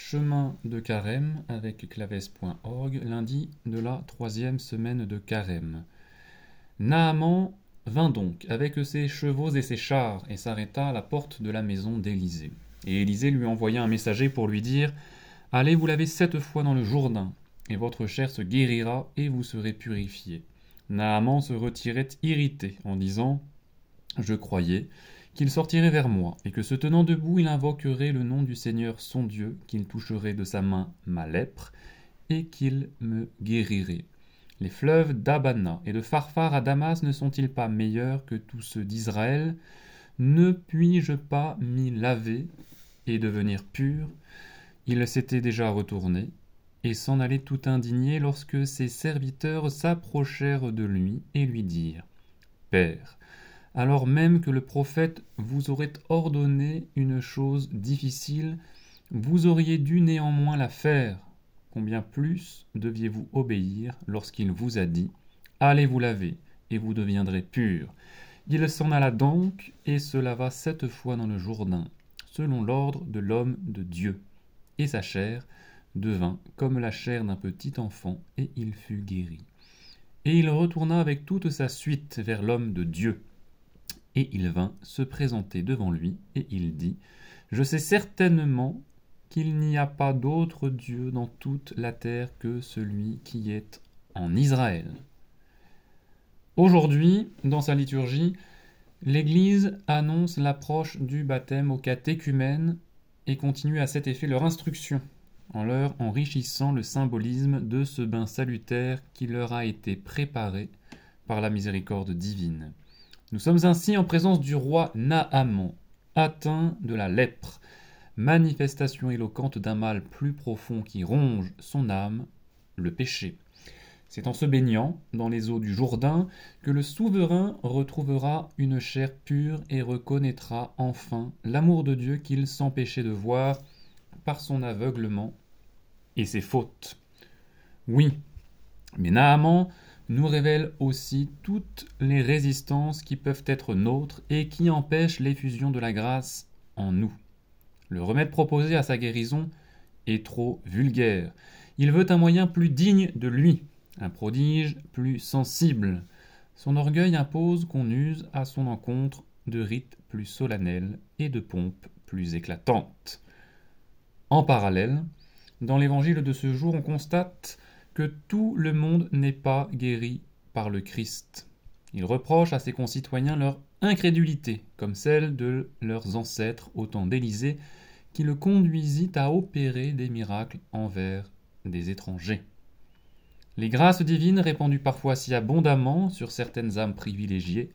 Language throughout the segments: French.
Chemin de Carême avec claves.org, lundi de la troisième semaine de Carême. Naaman vint donc avec ses chevaux et ses chars et s'arrêta à la porte de la maison d'Élisée. Et Élisée lui envoya un messager pour lui dire Allez vous laver sept fois dans le Jourdain, et votre chair se guérira et vous serez purifié. Naaman se retirait irrité en disant Je croyais qu'il sortirait vers moi, et que se tenant debout, il invoquerait le nom du Seigneur son Dieu, qu'il toucherait de sa main ma lèpre, et qu'il me guérirait. Les fleuves d'Abana et de Pharphar à Damas ne sont-ils pas meilleurs que tous ceux d'Israël? Ne puis-je pas m'y laver et devenir pur? Il s'était déjà retourné, et s'en allait tout indigné lorsque ses serviteurs s'approchèrent de lui et lui dirent Père, alors même que le prophète vous aurait ordonné une chose difficile, vous auriez dû néanmoins la faire. Combien plus deviez-vous obéir lorsqu'il vous a dit Allez vous laver, et vous deviendrez pur. Il s'en alla donc et se lava sept fois dans le Jourdain, selon l'ordre de l'homme de Dieu. Et sa chair devint comme la chair d'un petit enfant, et il fut guéri. Et il retourna avec toute sa suite vers l'homme de Dieu. Et il vint se présenter devant lui, et il dit, Je sais certainement qu'il n'y a pas d'autre Dieu dans toute la terre que celui qui est en Israël. Aujourd'hui, dans sa liturgie, l'Église annonce l'approche du baptême aux catéchumènes et continue à cet effet leur instruction, en leur enrichissant le symbolisme de ce bain salutaire qui leur a été préparé par la miséricorde divine. Nous sommes ainsi en présence du roi Naaman, atteint de la lèpre, manifestation éloquente d'un mal plus profond qui ronge son âme, le péché. C'est en se baignant dans les eaux du Jourdain que le souverain retrouvera une chair pure et reconnaîtra enfin l'amour de Dieu qu'il s'empêchait de voir par son aveuglement et ses fautes. Oui, mais Naaman nous révèle aussi toutes les résistances qui peuvent être nôtres et qui empêchent l'effusion de la grâce en nous. Le remède proposé à sa guérison est trop vulgaire. Il veut un moyen plus digne de lui, un prodige plus sensible. Son orgueil impose qu'on use à son encontre de rites plus solennels et de pompes plus éclatantes. En parallèle, dans l'évangile de ce jour, on constate que tout le monde n'est pas guéri par le Christ. Il reproche à ses concitoyens leur incrédulité, comme celle de leurs ancêtres au temps d'Élysée, qui le conduisit à opérer des miracles envers des étrangers. Les grâces divines, répandues parfois si abondamment sur certaines âmes privilégiées,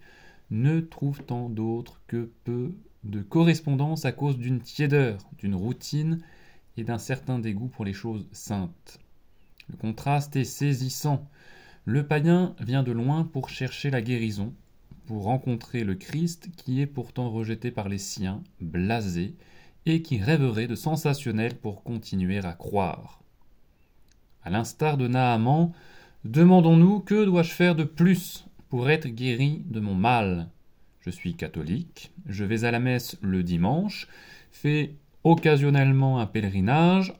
ne trouvent tant d'autres que peu de correspondance à cause d'une tiédeur, d'une routine et d'un certain dégoût pour les choses saintes. Le contraste est saisissant. Le païen vient de loin pour chercher la guérison, pour rencontrer le Christ qui est pourtant rejeté par les siens, blasé, et qui rêverait de sensationnel pour continuer à croire. À l'instar de Naaman, demandons-nous que dois-je faire de plus pour être guéri de mon mal? Je suis catholique, je vais à la messe le dimanche, fais occasionnellement un pèlerinage,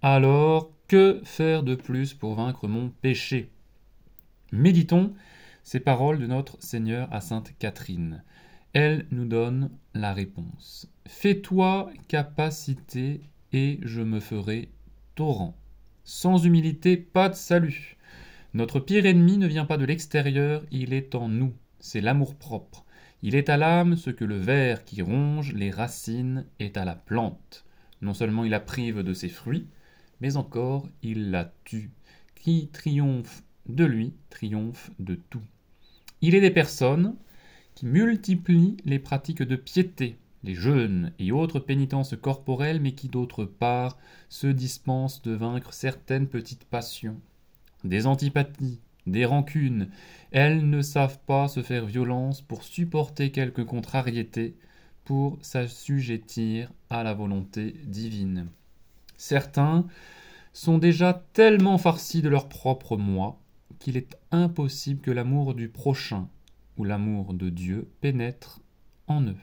alors que faire de plus pour vaincre mon péché? Méditons ces paroles de notre Seigneur à Sainte Catherine. Elle nous donne la réponse. Fais-toi capacité et je me ferai torrent. Sans humilité, pas de salut. Notre pire ennemi ne vient pas de l'extérieur, il est en nous. C'est l'amour-propre. Il est à l'âme ce que le ver qui ronge les racines est à la plante. Non seulement il la prive de ses fruits, mais encore il la tue. Qui triomphe de lui triomphe de tout. Il est des personnes qui multiplient les pratiques de piété, les jeûnes et autres pénitences corporelles, mais qui d'autre part se dispensent de vaincre certaines petites passions, des antipathies, des rancunes. Elles ne savent pas se faire violence pour supporter quelque contrariété, pour s'assujettir à la volonté divine. Certains sont déjà tellement farcis de leur propre moi qu'il est impossible que l'amour du prochain ou l'amour de Dieu pénètre en eux.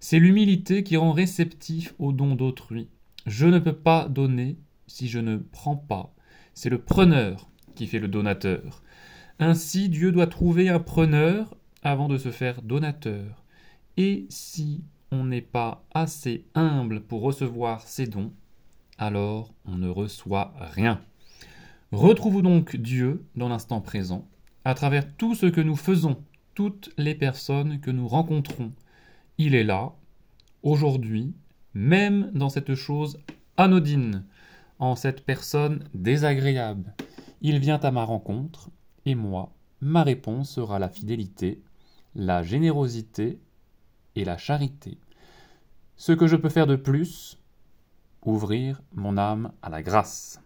C'est l'humilité qui rend réceptif aux dons d'autrui, Je ne peux pas donner si je ne prends pas. C'est le preneur qui fait le donateur. Ainsi, Dieu doit trouver un preneur avant de se faire donateur. Et si on n'est pas assez humble pour recevoir ses dons, alors on ne reçoit rien. Retrouvons donc Dieu dans l'instant présent, à travers tout ce que nous faisons, toutes les personnes que nous rencontrons. Il est là, aujourd'hui, même dans cette chose anodine, en cette personne désagréable. Il vient à ma rencontre, et moi, ma réponse sera la fidélité, la générosité et la charité. Ce que je peux faire de plus, ouvrir mon âme à la grâce.